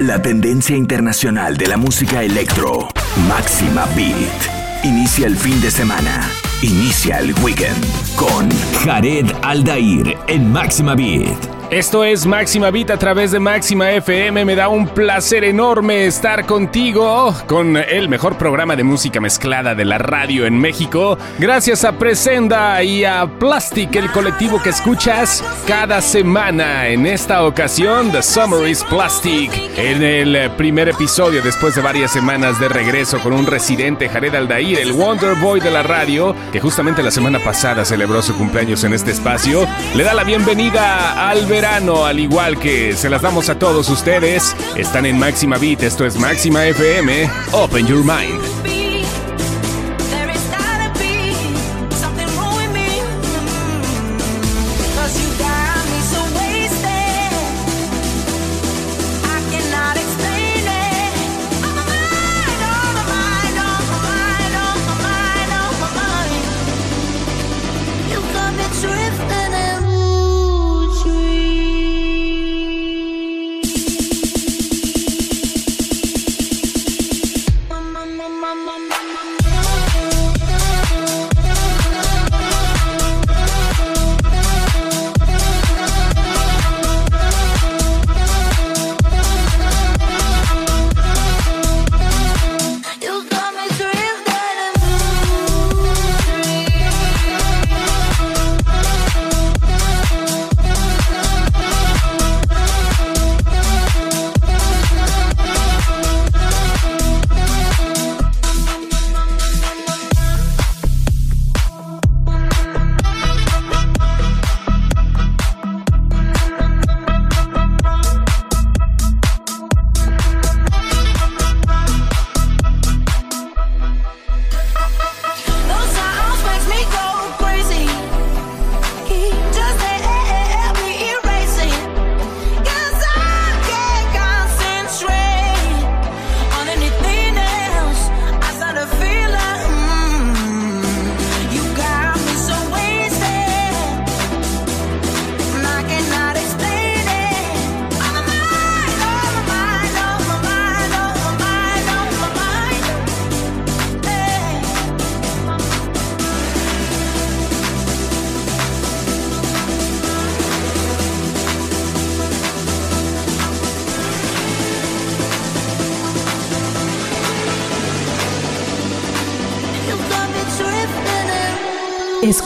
La tendencia internacional de la música electro. Máxima Beat. Inicia el fin de semana. Inicia el weekend con Jared Aldair en Máxima Beat. Esto es Máxima Beat a través de Máxima FM. Me da un placer enorme estar contigo con el mejor programa de música mezclada de la radio en México. Gracias a Presenda y a Plastic, el colectivo que escuchas cada semana. En esta ocasión, The Summer is Plastic. En el primer episodio, después de varias semanas de regreso con un residente, Jared Aldair, el Wonder Boy de la radio, que justamente la semana pasada celebró su cumpleaños en este espacio, le da la bienvenida al al igual que se las damos a todos ustedes. Están en Máxima Beat, esto es Máxima FM. Open your mind.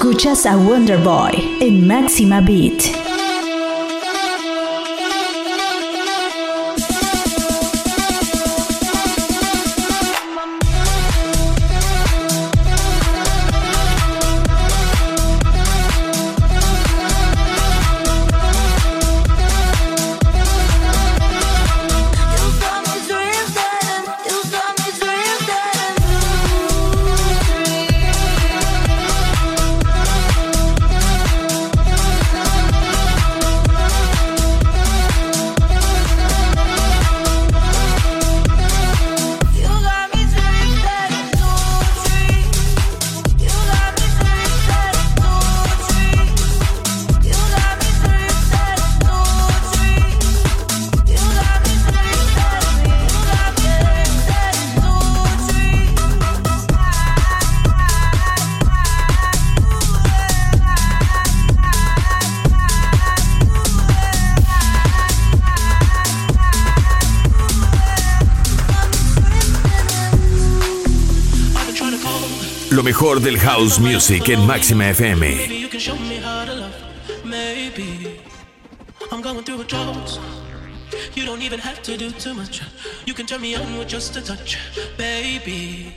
Escuchas a Wonder Boy en Máxima Beat. Mejor del house music en Máxima FM. You don't even have to do too much. You can turn me on with just a touch, baby.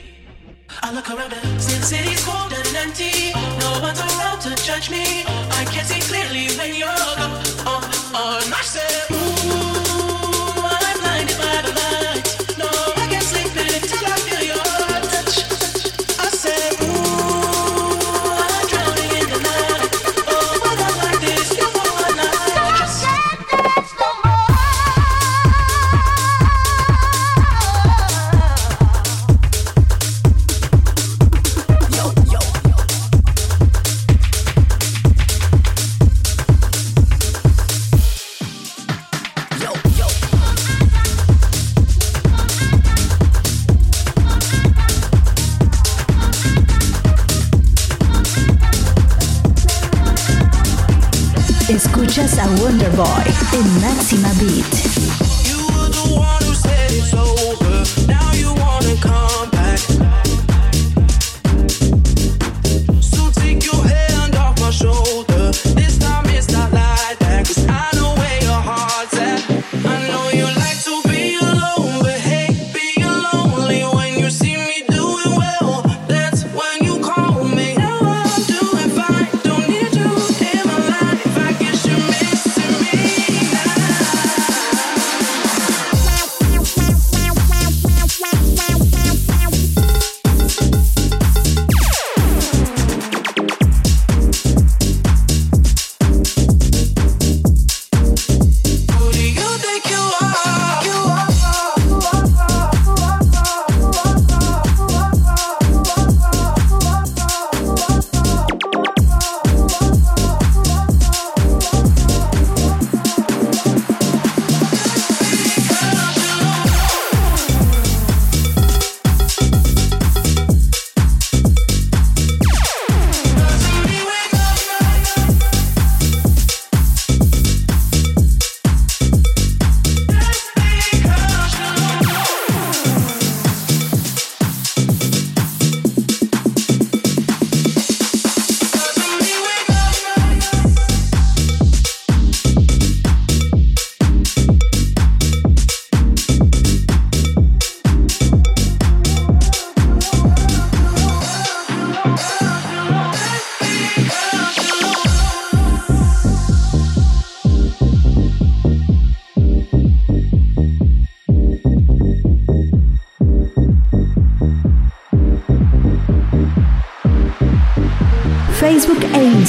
I look around and since city's cold and empty, no one's around to judge me. I can't see clearly when you're gone. Oh, oh, I said, Ooh, Máxima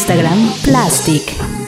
Instagram Plastic.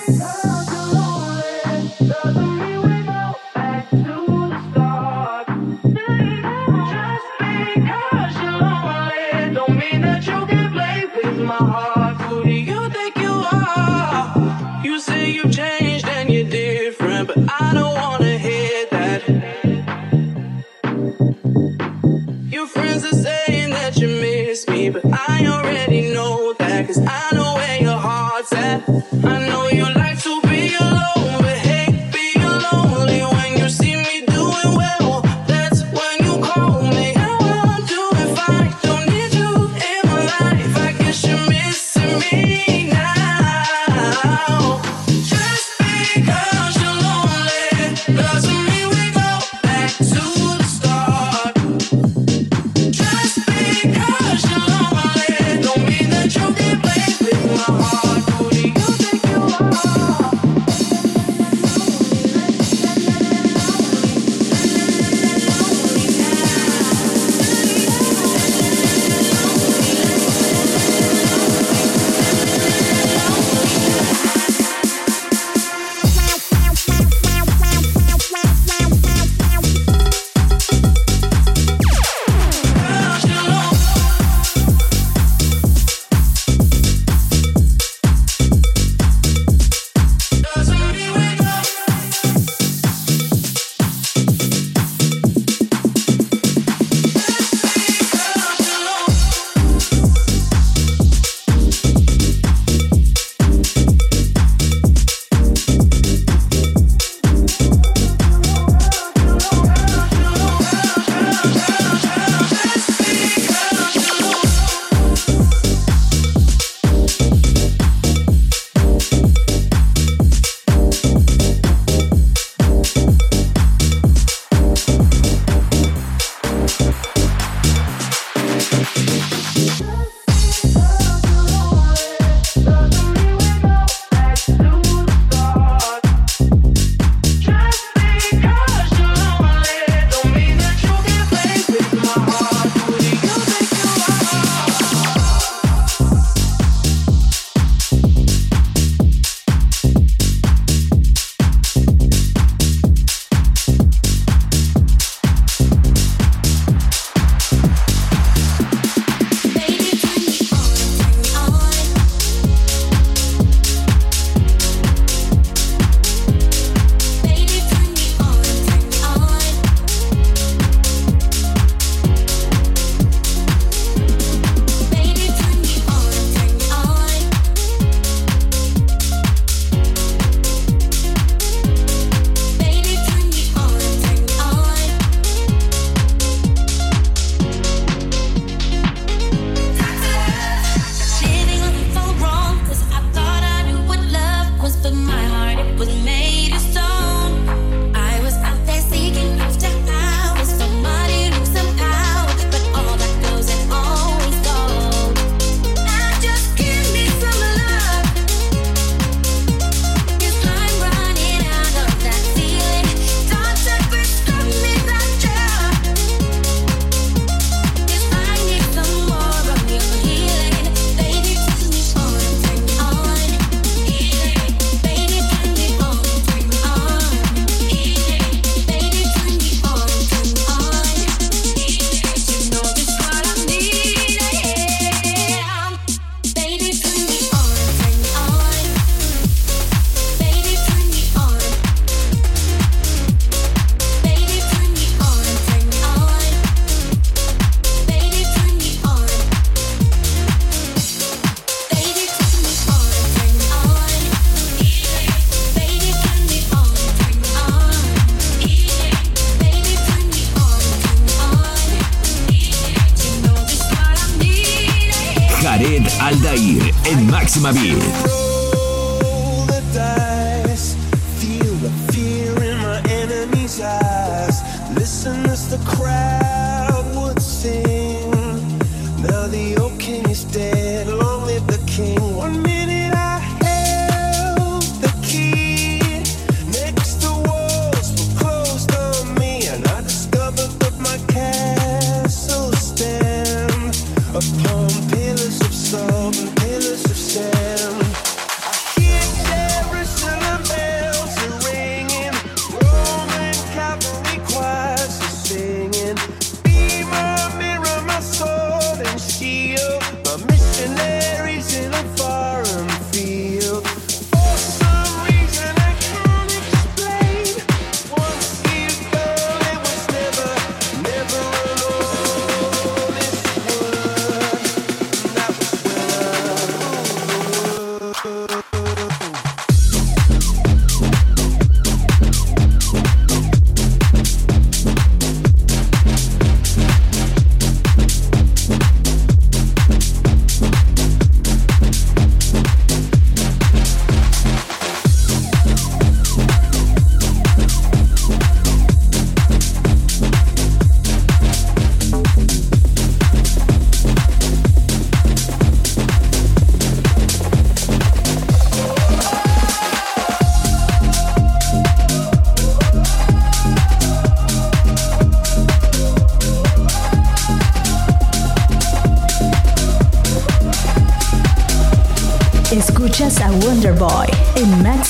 Máxima Beat.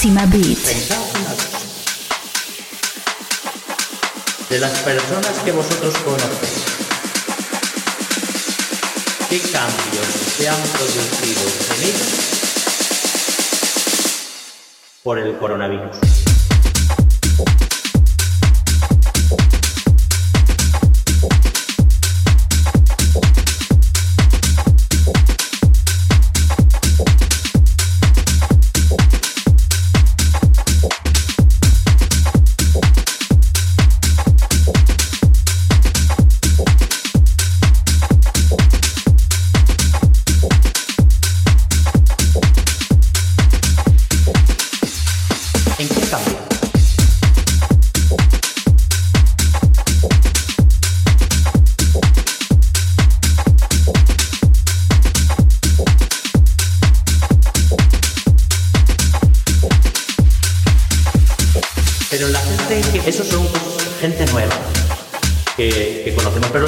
Máxima Beat. De las personas que vosotros conocéis, ¿qué cambios se han producido en ellos por el coronavirus?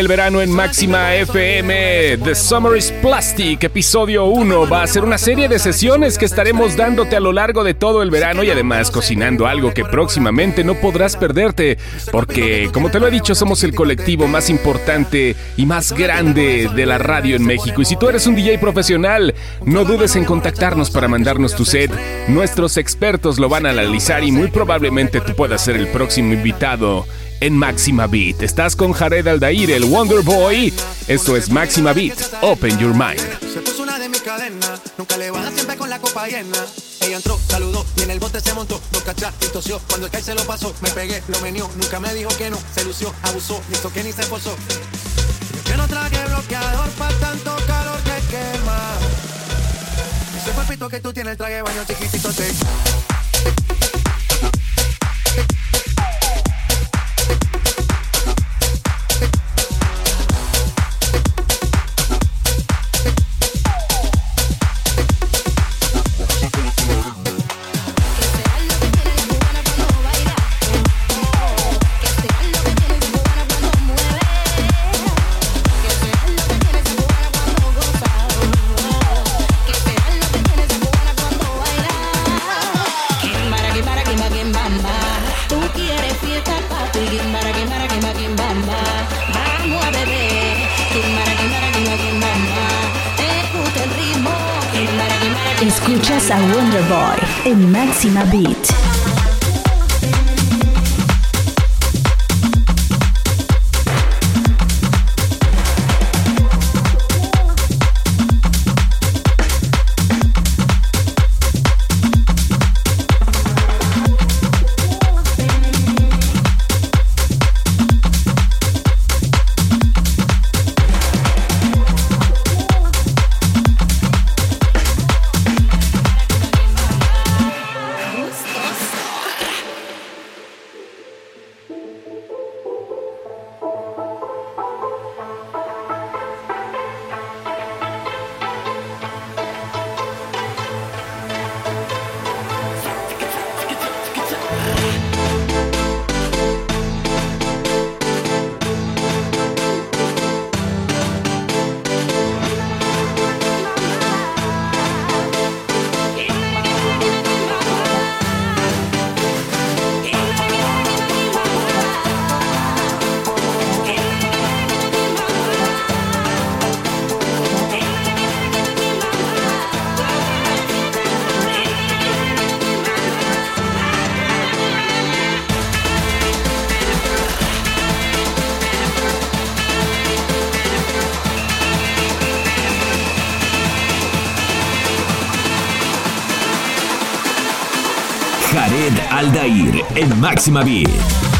el verano en Máxima FM. The Summer is Plastic, episodio 1. Va a ser una serie de sesiones que estaremos dándote a lo largo de todo el verano y además cocinando algo que próximamente no podrás perderte. Porque, como te lo he dicho, somos el colectivo más importante y más grande de la radio en México. Y si tú eres un DJ profesional, no dudes en contactarnos para mandarnos tu set. Nuestros expertos lo van a analizar y muy probablemente tú puedas ser el próximo invitado en Máxima Beat. Estás con Jared Aldair, el Wonder Boy. Esto es Máxima Beat. Open your mind. mi cadena. Nunca le baja siempre con la copa llena. Ella entró, saludó y en el bote se montó. Dos cachas y tosió. Cuando el se lo pasó, me pegué, lo menió. Nunca me dijo que no. Se lució, abusó, hizo que ni se esforzó. Yo no traje bloqueador para tanto calor que quema. Ese cuerpito que tú tienes, el de baño chiquitito te. Fiesta, papi. Vamos a beber. Te gusta el ritmo. Kimba, Escuchas a Wonderboy en Máxima Beat. Máxima Beat.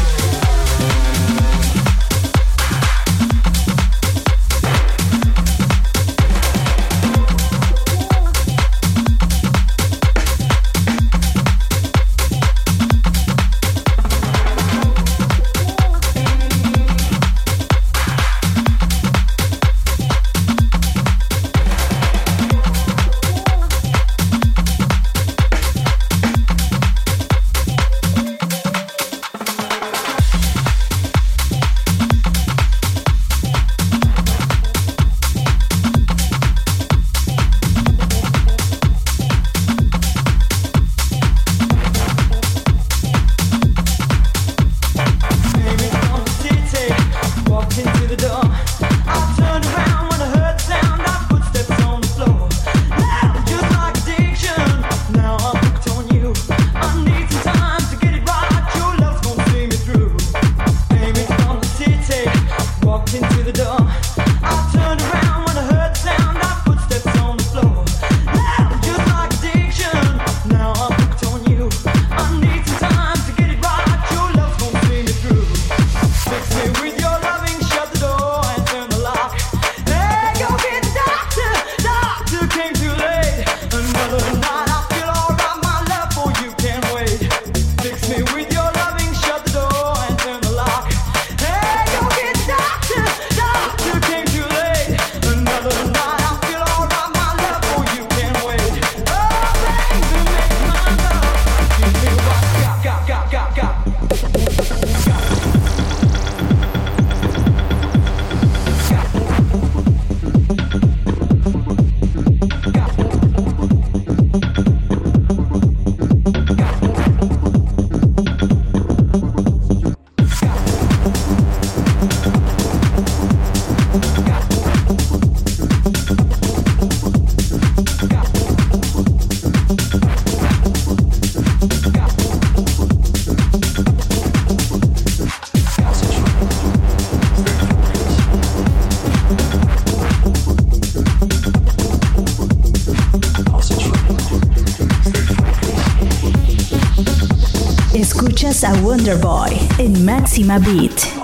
A Wonder Boy in Máxima Beat.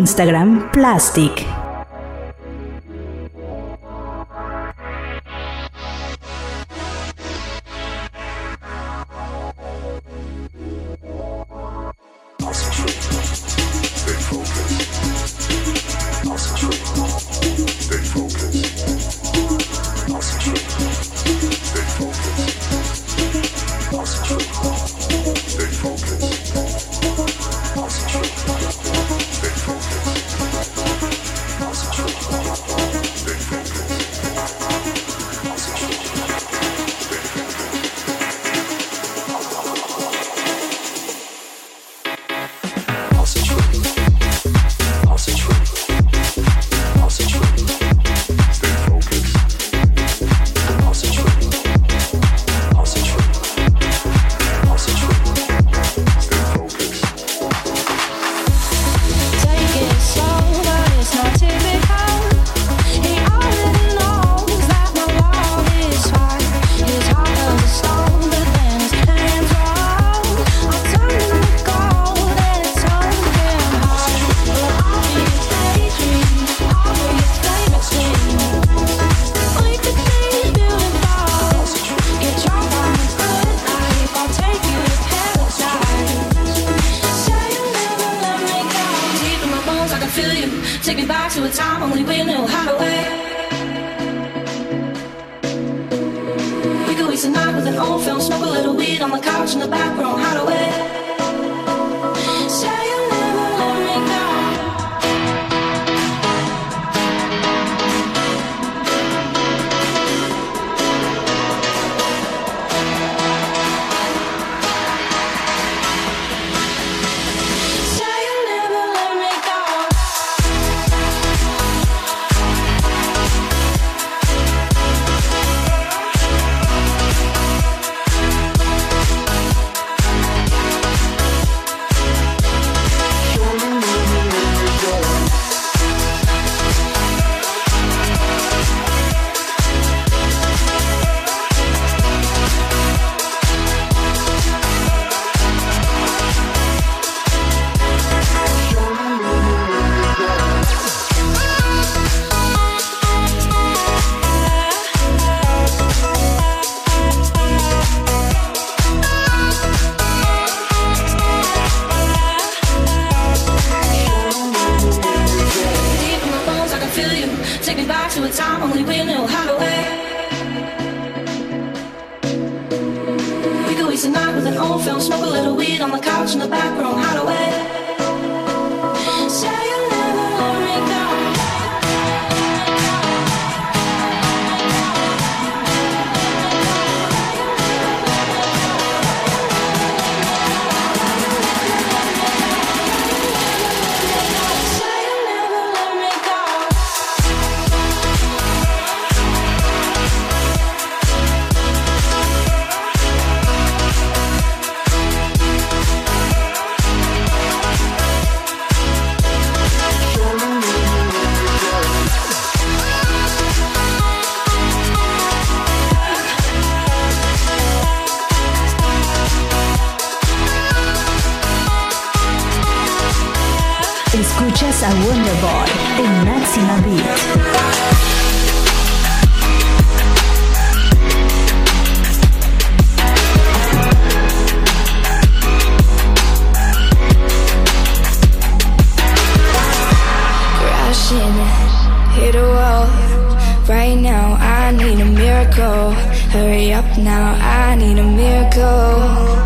Instagram Plastic. go Hurry up now, I need a miracle.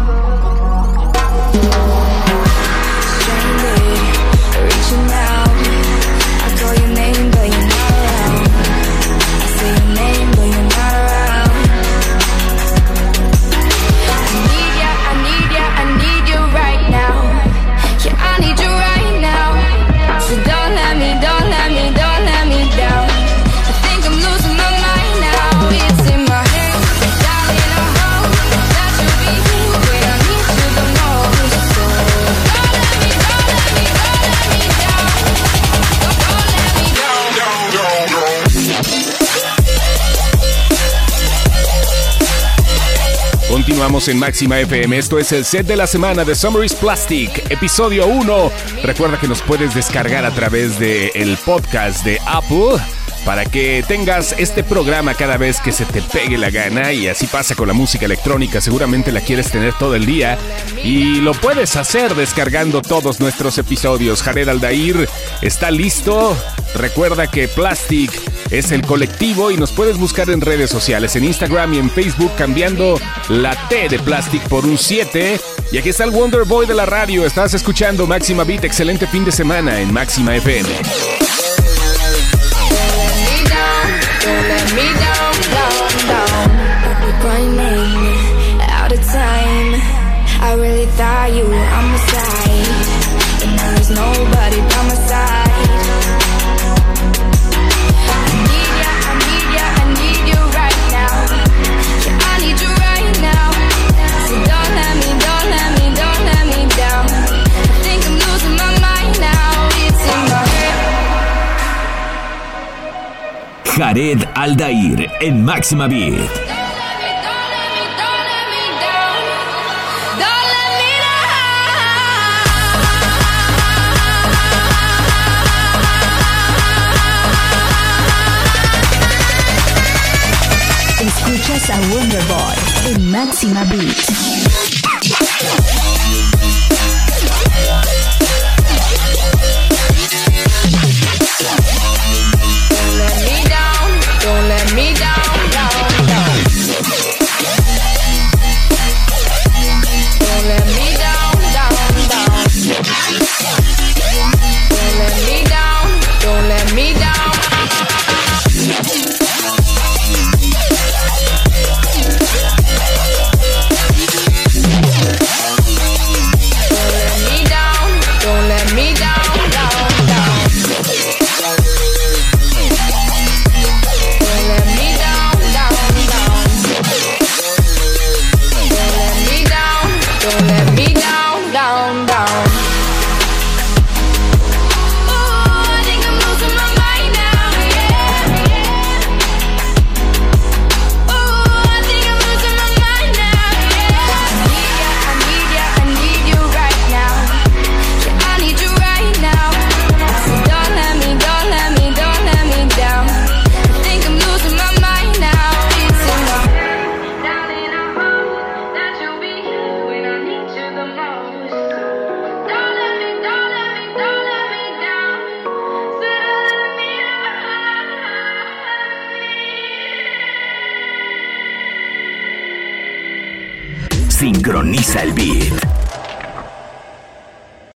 en Máxima FM. Esto es el set de la semana de Summer is Plastic, episodio 1. Recuerda que nos puedes descargar a través del el podcast de Apple para que tengas este programa cada vez que se te pegue la gana y así pasa con la música electrónica, seguramente la quieres tener todo el día y lo puedes hacer descargando todos nuestros episodios. Jared Aldair está listo, recuerda que Plastic es el colectivo y nos puedes buscar en redes sociales, en Instagram y en Facebook cambiando la T de Plastic por un 7. Y aquí está el Wonder Boy de la radio, estás escuchando Máxima Beat, excelente fin de semana en Máxima FM. I really you Jared Aldair en Máxima Beat. Escuchas a Wonderboy en Máxima Beat.